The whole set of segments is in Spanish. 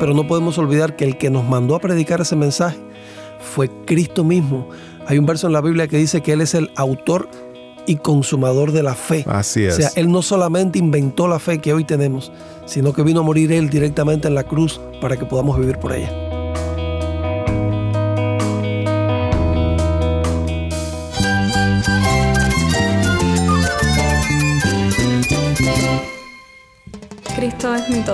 pero no podemos olvidar que el que nos mandó a predicar ese mensaje fue Cristo mismo. Hay un verso en la Biblia que dice que Él es el autor y consumador de la fe. Así es. O sea, Él no solamente inventó la fe que hoy tenemos, sino que vino a morir Él directamente en la cruz para que podamos vivir por ella.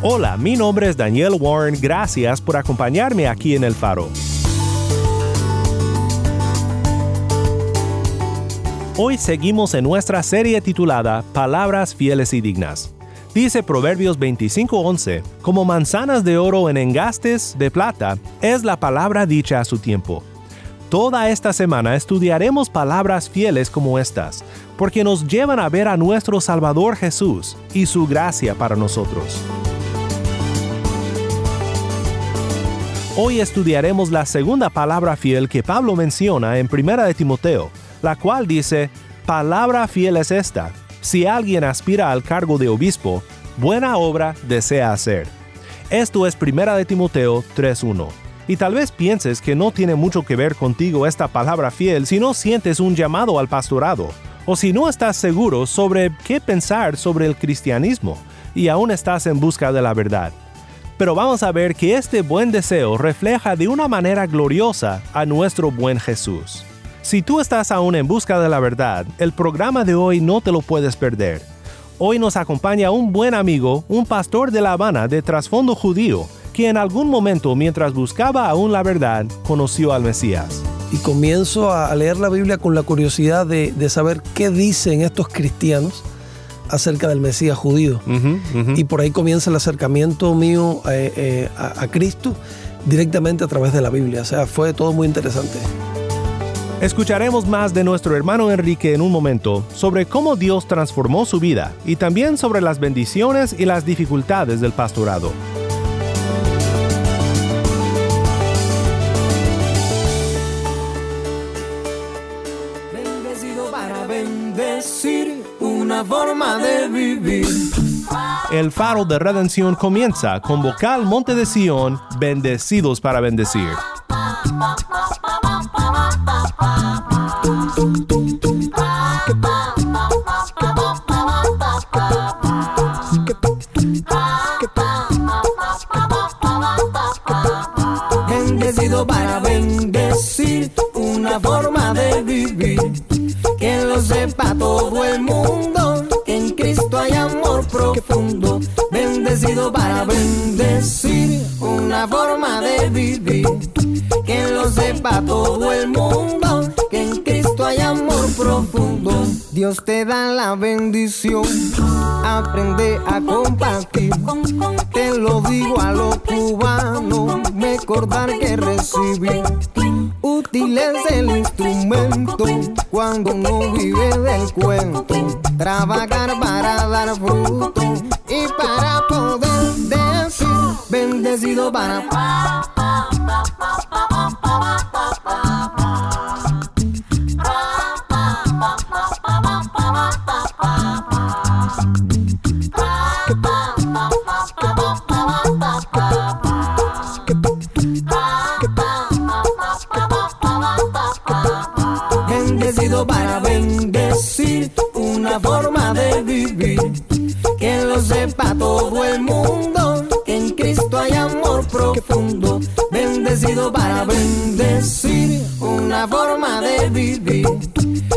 Hola, mi nombre es Daniel Warren. Gracias por acompañarme aquí en El Faro. Hoy seguimos en nuestra serie titulada Palabras fieles y dignas. Dice Proverbios 25:11, como manzanas de oro en engastes de plata es la palabra dicha a su tiempo. Toda esta semana estudiaremos palabras fieles como estas, porque nos llevan a ver a nuestro Salvador Jesús y su gracia para nosotros. Hoy estudiaremos la segunda palabra fiel que Pablo menciona en 1 de Timoteo, la cual dice, Palabra fiel es esta, si alguien aspira al cargo de obispo, buena obra desea hacer. Esto es 1 de Timoteo 3.1. Y tal vez pienses que no tiene mucho que ver contigo esta palabra fiel si no sientes un llamado al pastorado, o si no estás seguro sobre qué pensar sobre el cristianismo, y aún estás en busca de la verdad pero vamos a ver que este buen deseo refleja de una manera gloriosa a nuestro buen Jesús. Si tú estás aún en busca de la verdad, el programa de hoy no te lo puedes perder. Hoy nos acompaña un buen amigo, un pastor de La Habana de trasfondo judío, que en algún momento mientras buscaba aún la verdad, conoció al Mesías. Y comienzo a leer la Biblia con la curiosidad de, de saber qué dicen estos cristianos acerca del Mesías judío. Y por ahí comienza el acercamiento mío eh, eh, a, a Cristo directamente a través de la Biblia. O sea, fue todo muy interesante. Escucharemos más de nuestro hermano Enrique en un momento sobre cómo Dios transformó su vida y también sobre las bendiciones y las dificultades del pastorado. El faro de redención comienza con vocal Monte de Sion, bendecidos para bendecir. Bendecido para bendecir una forma de vivir. Que lo sepa todo el mundo, Para bendecir una forma de vivir. Que lo sepa todo el mundo, que en Cristo hay amor profundo. Dios te da la bendición, aprende a compartir. Te lo digo a los cubanos, recordar que recibir. Útil es el instrumento cuando uno vive del cuento. Trabajar para dar fruto y para poder decir bendecido para. Una forma de vivir. Que lo sepa todo el mundo, que en Cristo hay amor profundo. Bendecido para bendecir una forma de vivir.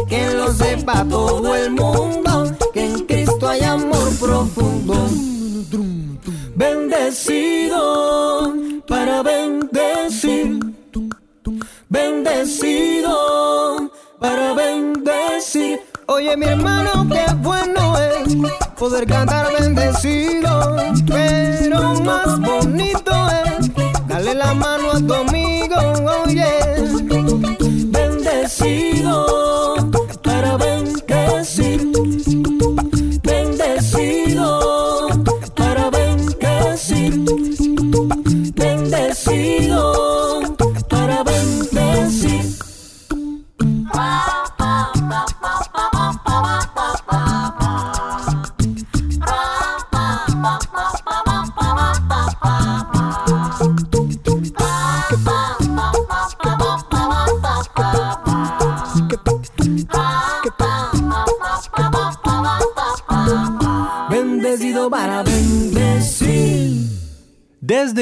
Que lo sepa todo el mundo, que en Cristo hay amor profundo. Bendecido para bendecir. Bendecido para bendecir. Oye, mi hermano, qué bueno es poder cantar bendecido, pero más bonito es darle la mano a tu amigo, oye, bendecido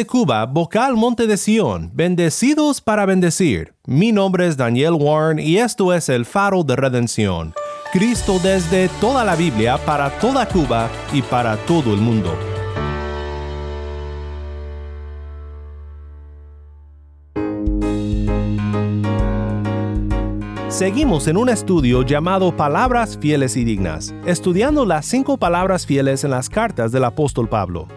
Cuba, Vocal Monte de Sion, bendecidos para bendecir. Mi nombre es Daniel Warren y esto es el faro de redención. Cristo desde toda la Biblia para toda Cuba y para todo el mundo. Seguimos en un estudio llamado Palabras Fieles y Dignas, estudiando las cinco palabras fieles en las cartas del apóstol Pablo.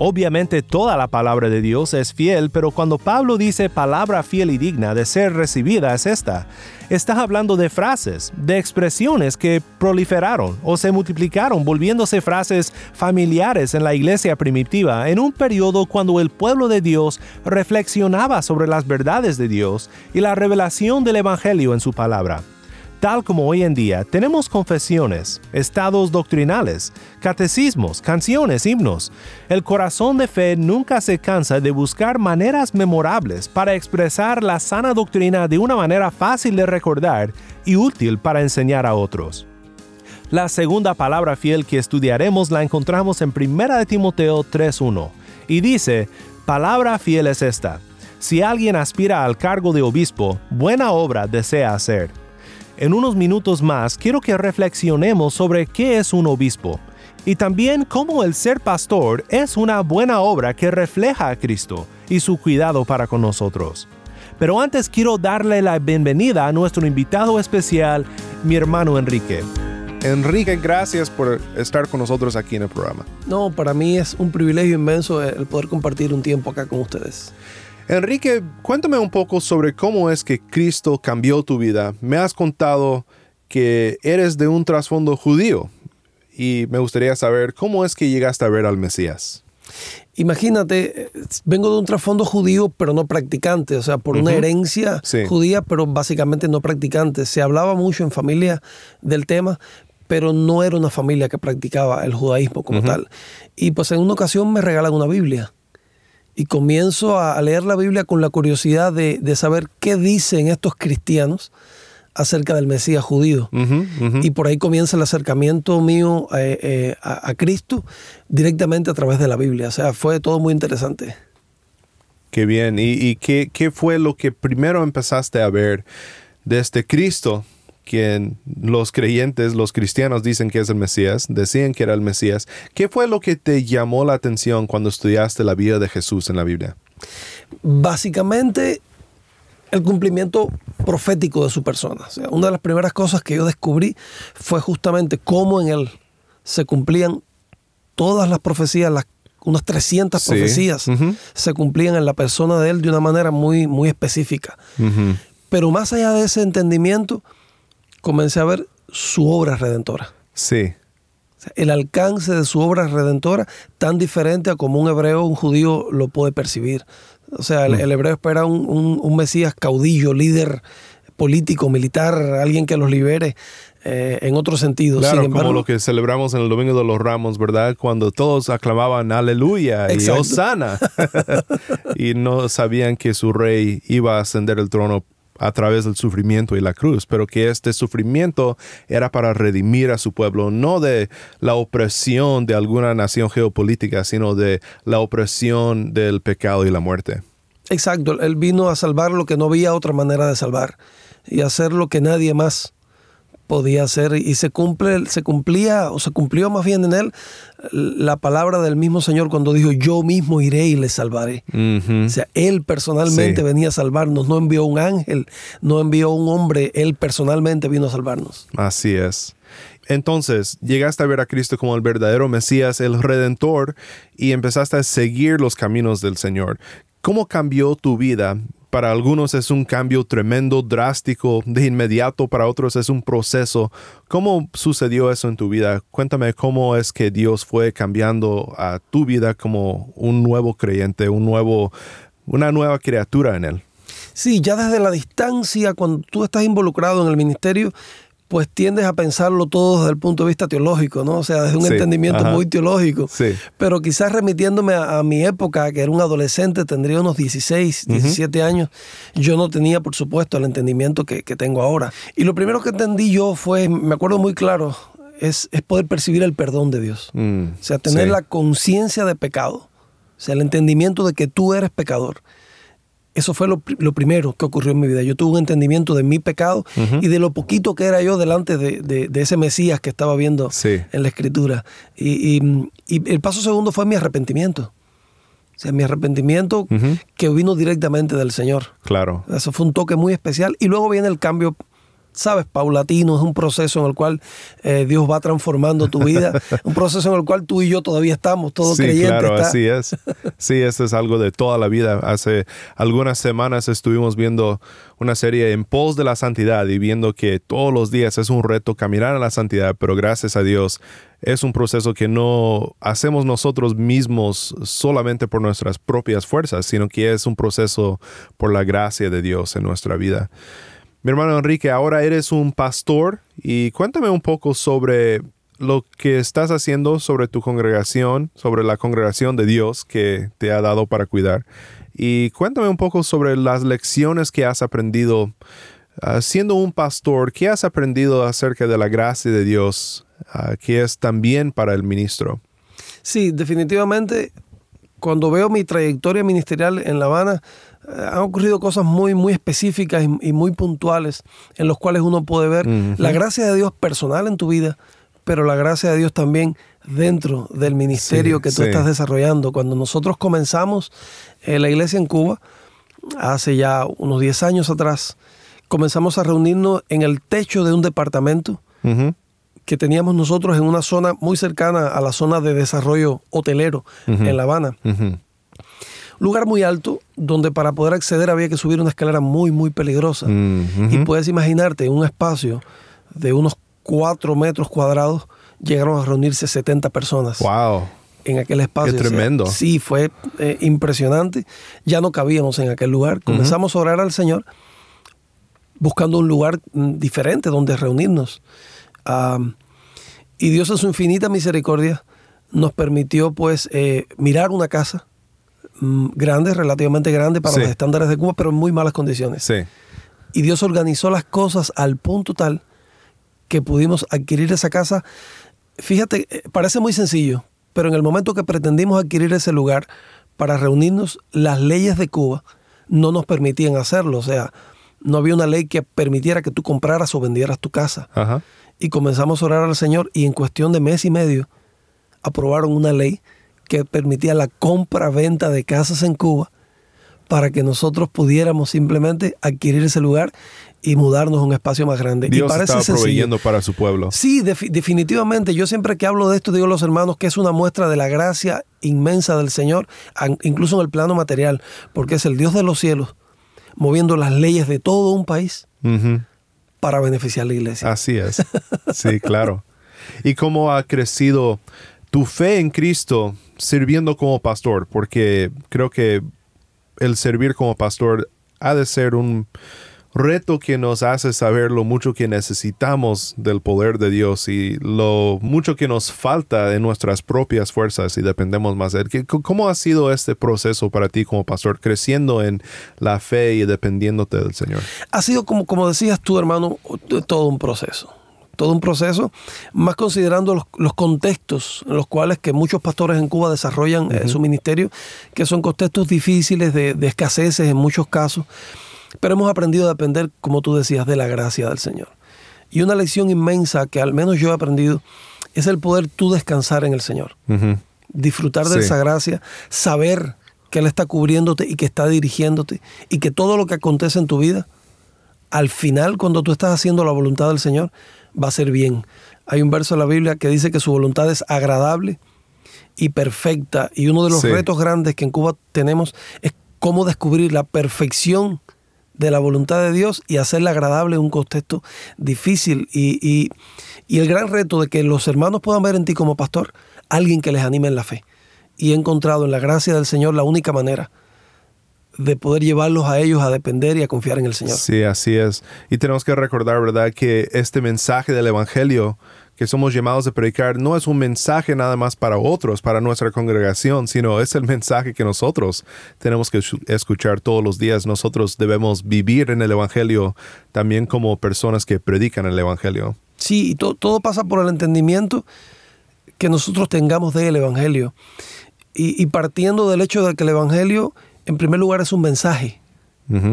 Obviamente toda la palabra de Dios es fiel, pero cuando Pablo dice palabra fiel y digna de ser recibida es esta, está hablando de frases, de expresiones que proliferaron o se multiplicaron volviéndose frases familiares en la iglesia primitiva en un periodo cuando el pueblo de Dios reflexionaba sobre las verdades de Dios y la revelación del Evangelio en su palabra. Tal como hoy en día tenemos confesiones, estados doctrinales, catecismos, canciones, himnos, el corazón de fe nunca se cansa de buscar maneras memorables para expresar la sana doctrina de una manera fácil de recordar y útil para enseñar a otros. La segunda palabra fiel que estudiaremos la encontramos en 1 Timoteo 3.1 y dice, palabra fiel es esta, si alguien aspira al cargo de obispo, buena obra desea hacer. En unos minutos más quiero que reflexionemos sobre qué es un obispo y también cómo el ser pastor es una buena obra que refleja a Cristo y su cuidado para con nosotros. Pero antes quiero darle la bienvenida a nuestro invitado especial, mi hermano Enrique. Enrique, gracias por estar con nosotros aquí en el programa. No, para mí es un privilegio inmenso el poder compartir un tiempo acá con ustedes. Enrique, cuéntame un poco sobre cómo es que Cristo cambió tu vida. Me has contado que eres de un trasfondo judío y me gustaría saber cómo es que llegaste a ver al Mesías. Imagínate, vengo de un trasfondo judío, pero no practicante, o sea, por una herencia Sí. judía, pero básicamente no practicante. Se hablaba mucho en familia del tema, pero no era una familia que practicaba el judaísmo como tal. Y pues en una ocasión me regalan una Biblia. Y comienzo a leer la Biblia con la curiosidad de, de saber qué dicen estos cristianos acerca del Mesías judío. Y por ahí comienza el acercamiento mío eh, eh, a, a Cristo directamente a través de la Biblia. O sea, fue todo muy interesante. Qué bien. ¿Y, y qué, qué fue lo que primero empezaste a ver de este Cristo, quien los creyentes, los cristianos dicen que es el Mesías, decían que era el Mesías? ¿Qué fue lo que te llamó la atención cuando estudiaste la vida de Jesús en la Biblia? Básicamente, el cumplimiento profético de su persona. O sea, una de las primeras cosas que yo descubrí fue justamente cómo en él se cumplían todas las profecías, las unas 300 Sí. profecías se cumplían en la persona de él de una manera muy, muy específica. Pero más allá de ese entendimiento, comencé a ver su obra redentora. Sí. O sea, el alcance de su obra redentora tan diferente a como un hebreo, un judío lo puede percibir. O sea, el, el hebreo espera un, un- un Mesías caudillo, líder político, militar, alguien que los libere eh, en otro sentido. Claro, Sin embargo, como lo que celebramos en el Domingo de los Ramos, ¿verdad? Cuando todos aclamaban aleluya y Exacto. Osana. y no sabían que su rey iba a ascender el trono a través del sufrimiento y la cruz, pero que este sufrimiento era para redimir a su pueblo, no de la opresión de alguna nación geopolítica, sino de la opresión del pecado y la muerte. Exacto, él vino a salvar lo que no había otra manera de salvar y hacer lo que nadie más podía hacer y se cumple se cumplía o se cumplió más bien en él la palabra del mismo Señor cuando dijo yo mismo iré y le salvaré. O sea, él personalmente Sí. venía a salvarnos, no envió un ángel, no envió un hombre, él personalmente vino a salvarnos. Así es. Entonces, llegaste a ver a Cristo como el verdadero Mesías, el Redentor, y empezaste a seguir los caminos del Señor. ¿Cómo cambió tu vida? Para algunos es un cambio tremendo, drástico, de inmediato, para otros es un proceso. ¿Cómo sucedió eso en tu vida? Cuéntame cómo es que Dios fue cambiando a tu vida como un nuevo creyente, un nuevo, una nueva criatura en Él. Sí, ya desde la distancia, cuando tú estás involucrado en el ministerio, pues tiendes a pensarlo todo desde el punto de vista teológico, ¿no? O sea, desde un entendimiento muy teológico. Sí. Pero quizás remitiéndome a, mi época, que era un adolescente, tendría unos 16, 17 años, yo no tenía, por supuesto, el entendimiento que, tengo ahora. Y lo primero que entendí yo fue, me acuerdo muy claro, es, es poder percibir el perdón de Dios. Mm, o sea, tener la conciencia de pecado. O sea, el entendimiento de que tú eres pecador eso fue lo, primero que ocurrió en mi vida. Yo tuve un entendimiento de mi pecado y de lo poquito que era yo delante de, ese Mesías que estaba viendo en la escritura. Y, el paso segundo fue mi arrepentimiento. O sea, mi arrepentimiento que vino directamente del Señor. Claro. Eso fue un toque muy especial. Y luego viene el cambio sabes, paulatino, es un proceso en el cual eh, Dios va transformando tu vida, un proceso en el cual tú y yo todavía estamos, todos sí, creyentes. Claro, así es. Sí, eso es algo de toda la vida. Hace algunas semanas estuvimos viendo una serie en pos de la santidad y viendo que todos los días es un reto caminar a la santidad, pero gracias a Dios es un proceso que no hacemos nosotros mismos solamente por nuestras propias fuerzas, sino que es un proceso por la gracia de Dios en nuestra vida. Mi hermano Enrique, ahora eres un pastor y cuéntame un poco sobre lo que estás haciendo sobre tu congregación, sobre la congregación de Dios que te ha dado para cuidar. Y cuéntame un poco sobre las lecciones que has aprendido ah, siendo un pastor. ¿Qué has aprendido acerca de la gracia de Dios ah, que es también para el ministro? Sí, definitivamente, cuando veo mi trayectoria ministerial en La Habana, han ocurrido cosas muy, muy específicas y, muy puntuales en los cuales uno puede ver la gracia de Dios personal en tu vida, pero la gracia de Dios también dentro del ministerio que tú estás desarrollando. Cuando nosotros comenzamos eh, la iglesia en Cuba, hace ya unos 10 años atrás, comenzamos a reunirnos en el techo de un departamento que teníamos nosotros en una zona muy cercana a la zona de desarrollo hotelero en La Habana lugar muy alto donde para poder acceder había que subir una escalera muy, muy peligrosa. Mm, y puedes imaginarte un espacio de unos 4 metros cuadrados, llegaron a reunirse 70 personas. ¡Wow! En aquel espacio. Qué tremendo. sí, fue eh, impresionante. Ya no cabíamos en aquel lugar. Comenzamos a orar al Señor buscando un lugar mm, diferente donde reunirnos. y Dios en su infinita misericordia nos permitió pues eh, mirar una casa Mm, grande, relativamente grande para los estándares de Cuba, pero en muy malas condiciones. Sí. Y Dios organizó las cosas al punto tal que pudimos adquirir esa casa. Fíjate, eh, parece muy sencillo, pero en el momento que pretendimos adquirir ese lugar para reunirnos, las leyes de Cuba no nos permitían hacerlo. O sea, no había una ley que permitiera que tú compraras o vendieras tu casa. Y comenzamos a orar al Señor y en cuestión de mes y medio aprobaron una ley que permitía la compra-venta de casas en Cuba para que nosotros pudiéramos simplemente adquirir ese lugar y mudarnos a un espacio más grande. Dios y estaba proveyendo para su pueblo. Sí, definitivamente. Yo siempre que hablo de esto digo a los hermanos que es una muestra de la gracia inmensa del Señor, incluso en el plano material, porque es el Dios de los cielos moviendo las leyes de todo un país para beneficiar a la iglesia. Así es. Sí, claro. ¿Y cómo ha crecido tu fe en Cristo sirviendo como pastor, porque creo que el servir como pastor ha de ser un reto que nos hace saber lo mucho que necesitamos del poder de Dios y lo mucho que nos falta en nuestras propias fuerzas y dependemos más de Él. ¿Cómo ha sido este proceso para ti como pastor, creciendo en la fe y dependiéndote del Señor? Ha sido como, como decías tú, hermano, todo un proceso todo un proceso, más considerando los, contextos en los cuales que muchos pastores en Cuba desarrollan eh, su ministerio, que son contextos difíciles, de, de escaseces en muchos casos, pero hemos aprendido a depender, como tú decías, de la gracia del Señor. Y una lección inmensa que al menos yo he aprendido es el poder tú descansar en el Señor, disfrutar de esa gracia, saber que Él está cubriéndote y que está dirigiéndote y que todo lo que acontece en tu vida, al final, cuando tú estás haciendo la voluntad del Señor, va a ser bien. Hay un verso en la Biblia que dice que su voluntad es agradable y perfecta. Y uno de los Sí. retos grandes que en Cuba tenemos es cómo descubrir la perfección de la voluntad de Dios y hacerla agradable en un contexto difícil. Y, y- y el gran reto de que los hermanos puedan ver en ti como pastor alguien que les anime en la fe. Y he encontrado en la gracia del Señor la única manera de poder llevarlos a ellos a depender y a confiar en el Señor. Sí, así es. Y tenemos que recordar, ¿verdad?, que este mensaje del Evangelio que somos llamados a predicar no es un mensaje nada más para otros, para nuestra congregación, sino es el mensaje que nosotros tenemos que escu- escuchar todos los días. Nosotros debemos vivir en el Evangelio también como personas que predican el Evangelio. Sí, y to- todo pasa por el entendimiento que nosotros tengamos del Evangelio. Y, y partiendo del hecho de que el Evangelio, en primer lugar, es un mensaje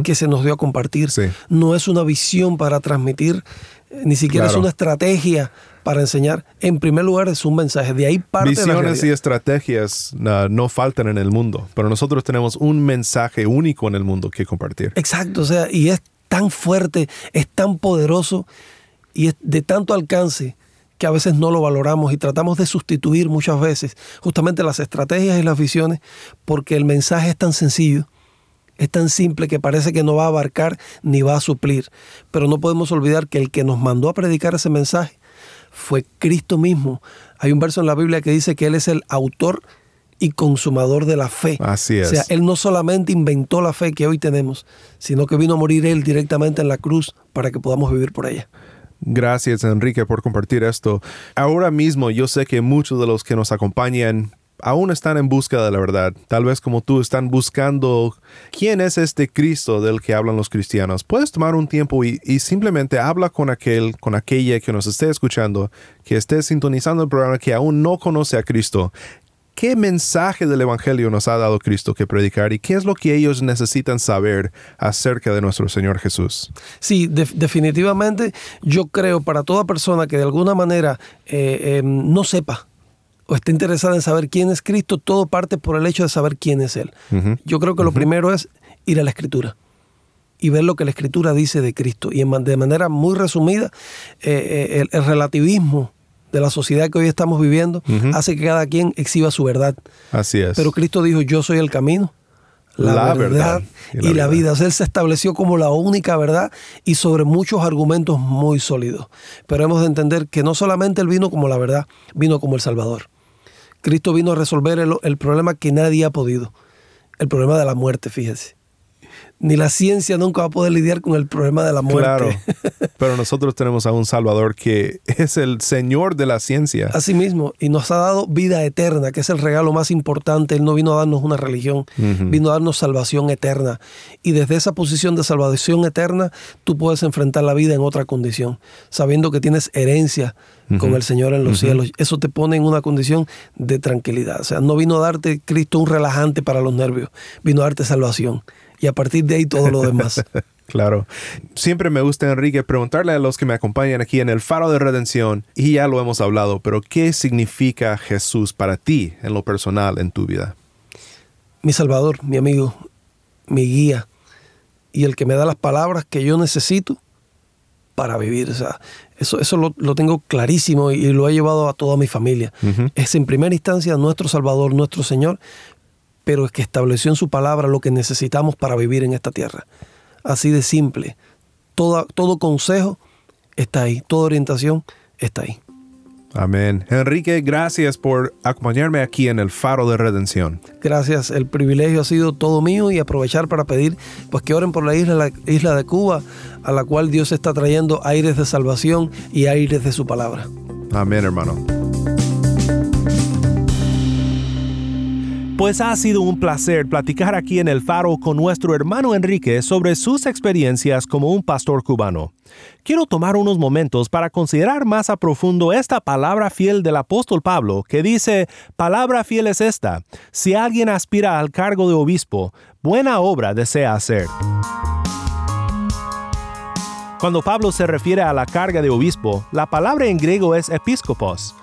que se nos dio a compartir. Sí. No es una visión para transmitir, eh, ni siquiera es una estrategia para enseñar. En primer lugar, es un mensaje. De ahí parte de la Visiones y estrategias ah, no faltan en el mundo, pero nosotros tenemos un mensaje único en el mundo que compartir. Exacto, o sea, y es tan fuerte, es tan poderoso y es de tanto alcance que a veces no lo valoramos y tratamos de sustituir muchas veces justamente las estrategias y las visiones porque el mensaje es tan sencillo, es tan simple que parece que no va a abarcar ni va a suplir. Pero no podemos olvidar que el que nos mandó a predicar ese mensaje fue Cristo mismo. Hay un verso en la Biblia que dice que Él es el autor y consumador de la fe. Así es. O sea, Él no solamente inventó la fe que hoy tenemos, sino que vino a morir Él directamente en la cruz para que podamos vivir por ella. Gracias, Enrique, por compartir esto. Ahora mismo yo sé que muchos de los que nos acompañan aún están en búsqueda de la verdad. Tal vez como tú están buscando quién es este Cristo del que hablan los cristianos. Puedes tomar un tiempo y, y simplemente habla con aquel, con aquella que nos esté escuchando, que esté sintonizando el programa, que aún no conoce a Cristo. ¿Qué mensaje del Evangelio nos ha dado Cristo que predicar y qué es lo que ellos necesitan saber acerca de nuestro Señor Jesús? Sí, de- definitivamente yo creo para toda persona que de alguna manera eh, eh, no sepa o esté interesada en saber quién es Cristo, todo parte por el hecho de saber quién es Él. Yo creo que lo primero es ir a la Escritura y ver lo que la Escritura dice de Cristo. Y de manera muy resumida, eh, eh, el, el relativismo de la sociedad que hoy estamos viviendo hace que cada quien exhiba su verdad. Así es. Pero Cristo dijo, yo soy el camino, la, La verdad, verdad y, la, vida. O sea, él se estableció como la única verdad y sobre muchos argumentos muy sólidos. Pero hemos de entender que no solamente él vino como la verdad, vino como el Salvador. Cristo vino a resolver el, el problema que nadie ha podido, el problema de la muerte, fíjese. Ni la ciencia nunca va a poder lidiar con el problema de la muerte. Claro, pero nosotros tenemos a un Salvador que es el Señor de la ciencia. Así mismo, y nos ha dado vida eterna, que es el regalo más importante. Él no vino a darnos una religión, vino a darnos salvación eterna. Y desde esa posición de salvación eterna, tú puedes enfrentar la vida en otra condición, sabiendo que tienes herencia con el Señor en los cielos. Eso te pone en una condición de tranquilidad. O sea, no vino a darte Cristo un relajante para los nervios, vino a darte salvación. Y a partir de ahí todo lo demás. Claro. Siempre me gusta, Enrique, preguntarle a los que me acompañan aquí en el Faro de Redención, y ya lo hemos hablado, pero ¿qué significa Jesús para ti en lo personal en tu vida? mi Salvador, mi amigo, mi guía y el que me da las palabras que yo necesito para vivir. O sea, eso, eso lo, lo tengo clarísimo y, y lo he llevado a toda mi familia. Es en primera instancia nuestro Salvador, nuestro Señor, pero es que estableció en su palabra lo que necesitamos para vivir en esta tierra. Así de simple. Todo consejo está ahí, toda orientación está ahí. Amén. Enrique, gracias por acompañarme aquí en el Faro de Redención. Gracias, el privilegio ha sido todo mío y aprovechar para pedir pues que oren por la isla, la isla de Cuba, a la cual Dios está trayendo aires de salvación y aires de su palabra. Amén, hermano. Pues ha sido un placer platicar aquí en el Faro con nuestro hermano Enrique sobre sus experiencias como un pastor cubano. Quiero tomar unos momentos para considerar más a profundo esta palabra fiel del apóstol Pablo que dice, palabra fiel es esta, si alguien aspira al cargo de obispo, buena obra desea hacer. Cuando Pablo se refiere a la carga de obispo, la palabra en griego es episcopos.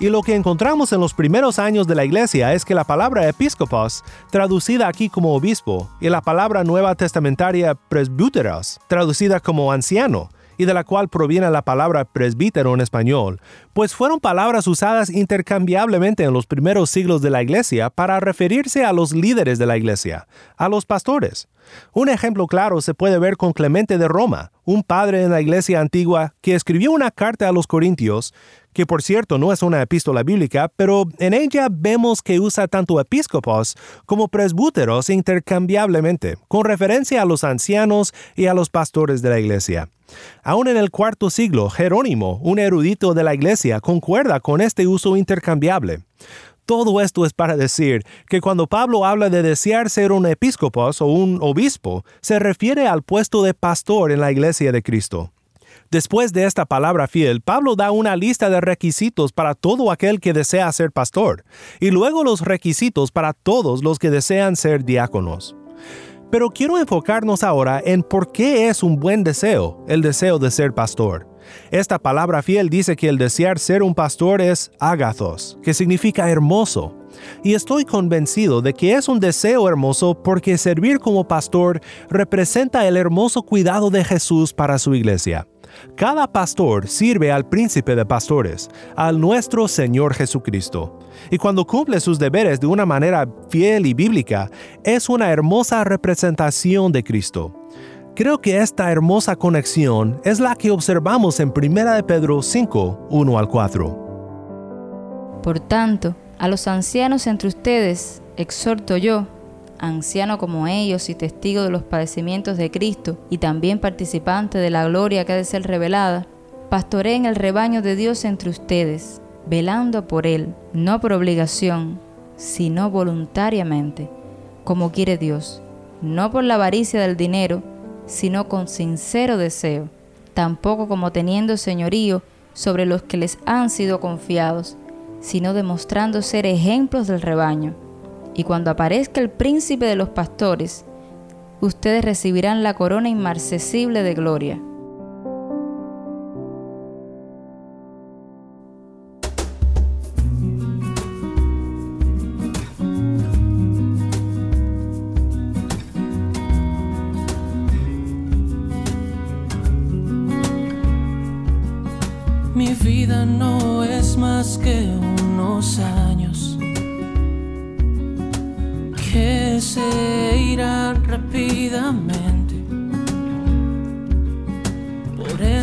Y lo que encontramos en los primeros años de la iglesia es que la palabra episcopos, traducida aquí como obispo, y la palabra nueva testamentaria presbúteros, traducida como anciano, y de la cual proviene la palabra presbítero en español, pues fueron palabras usadas intercambiablemente en los primeros siglos de la iglesia para referirse a los líderes de la iglesia, a los pastores. Un ejemplo claro se puede ver con Clemente de Roma, un padre en la iglesia antigua que escribió una carta a los Corintios, que por cierto no es una epístola bíblica, pero en ella vemos que usa tanto episcopos como presbúteros intercambiablemente, con referencia a los ancianos y a los pastores de la iglesia. Aún en el cuarto siglo, Jerónimo, un erudito de la iglesia, concuerda con este uso intercambiable. Todo esto es para decir que cuando Pablo habla de desear ser un episcopos o un obispo, se refiere al puesto de pastor en la iglesia de Cristo. Después de esta palabra fiel, Pablo da una lista de requisitos para todo aquel que desea ser pastor, y luego los requisitos para todos los que desean ser diáconos. Pero quiero enfocarnos ahora en por qué es un buen deseo el deseo de ser pastor. Esta palabra fiel dice que el desear ser un pastor es agathos, que significa hermoso. Y estoy convencido de que es un deseo hermoso porque servir como pastor representa el hermoso cuidado de Jesús para su iglesia. Cada pastor sirve al príncipe de pastores, al nuestro Señor Jesucristo. Y cuando cumple sus deberes de una manera fiel y bíblica, es una hermosa representación de Cristo. Creo que esta hermosa conexión es la que observamos en 1 de Pedro 5, 1 al 4. Por tanto, a los ancianos entre ustedes exhorto yo, anciano como ellos y testigo de los padecimientos de Cristo y también participante de la gloria que ha de ser revelada, pastoreen el rebaño de Dios entre ustedes, velando por él, no por obligación, sino voluntariamente, como quiere Dios, no por la avaricia del dinero, sino con sincero deseo, tampoco como teniendo señorío sobre los que les han sido confiados, sino demostrando ser ejemplos del rebaño. Y cuando aparezca el príncipe de los pastores, ustedes recibirán la corona inmarcesible de gloria.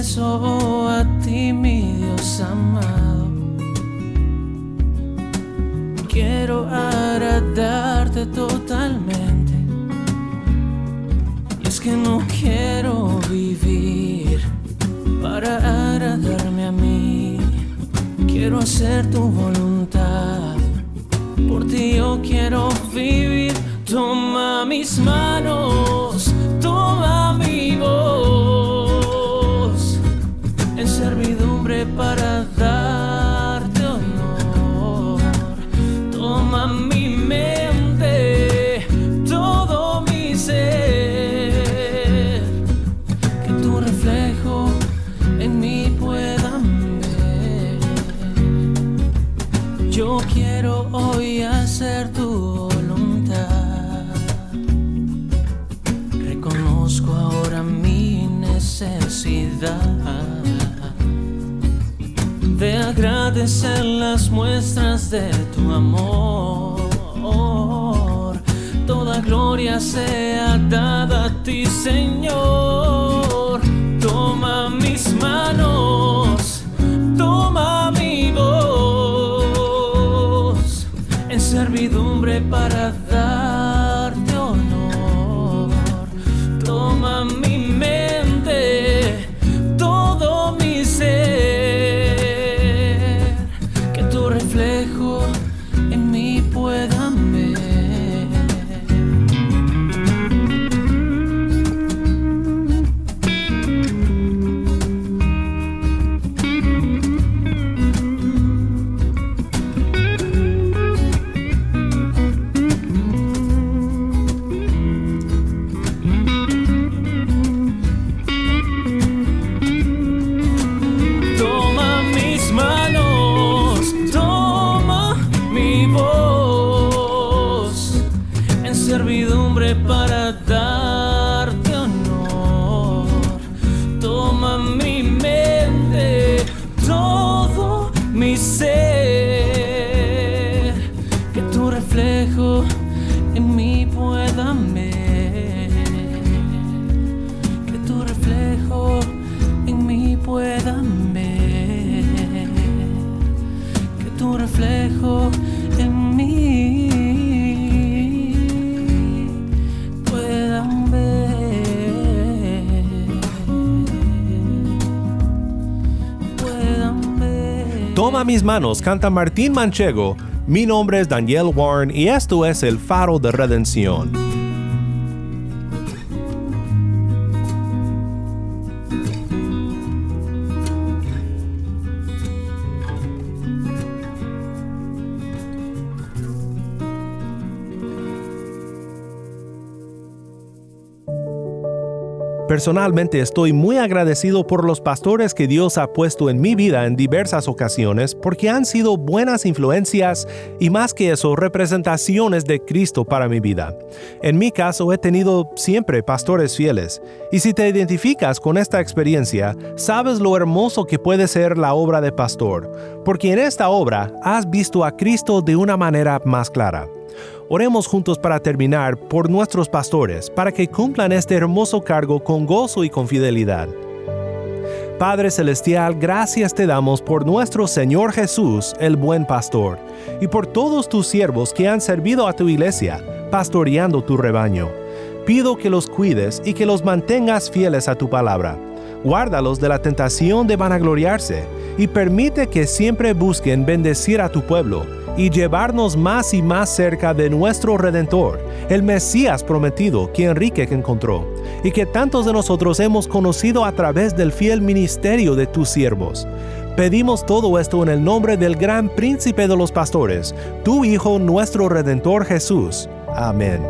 Por eso a ti, mi Dios amado, quiero agradarte totalmente. Y es que no quiero vivir para agradarme a mí quiero hacer tu voluntad. Por ti yo quiero vivir. Toma mis manos, toma mi voz de agradecer las muestras de tu amor. Toda gloria sea dada a ti, Señor. Toma mis manos, toma mi voz servidumbre para Toma mis manos, canta Martín Manchego. Mi nombre es Daniel Warren y esto es el faro de redención. Personalmente estoy muy agradecido por los pastores que Dios ha puesto en mi vida en diversas ocasiones porque han sido buenas influencias y más que eso representaciones de Cristo para mi vida. En mi caso he tenido siempre pastores fieles y si te identificas con esta experiencia, sabes lo hermoso que puede ser la obra de pastor, porque en esta obra has visto a Cristo de una manera más clara. Oremos juntos para terminar por nuestros pastores, para que cumplan este hermoso cargo con gozo y con fidelidad. Padre Celestial, gracias te damos por nuestro Señor Jesús, el buen pastor, y por todos tus siervos que han servido a tu iglesia, pastoreando tu rebaño. Pido que los cuides y que los mantengas fieles a tu palabra. Guárdalos de la tentación de vanagloriarse y permite que siempre busquen bendecir a tu pueblo y llevarnos más y más cerca de nuestro Redentor, el Mesías prometido que Enrique encontró, y que tantos de nosotros hemos conocido a través del fiel ministerio de tus siervos. Pedimos todo esto en el nombre del gran príncipe de los pastores, tu Hijo nuestro Redentor Jesús. Amén.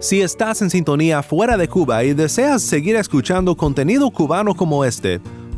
Si estás en sintonía fuera de Cuba y deseas seguir escuchando contenido cubano como este,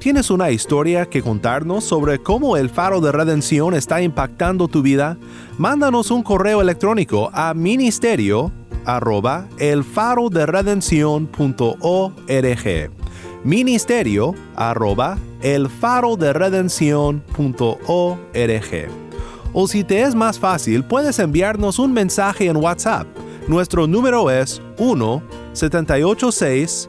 ¿Tienes una historia que contarnos sobre cómo el faro de redención está impactando tu vida? Mándanos un correo electrónico a ministerio arroba elfaroderedención.org ministerio arroba elfaroderedención.org O si te es más fácil, puedes enviarnos un mensaje en WhatsApp. Nuestro número es 1 786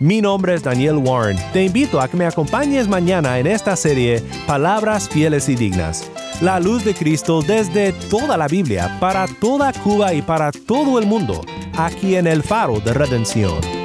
Mi nombre es Daniel Warren. Te invito a que me acompañes mañana en esta serie Palabras fieles y dignas. La luz de Cristo desde toda la Biblia, para toda Cuba y para todo el mundo, aquí en el faro de redención.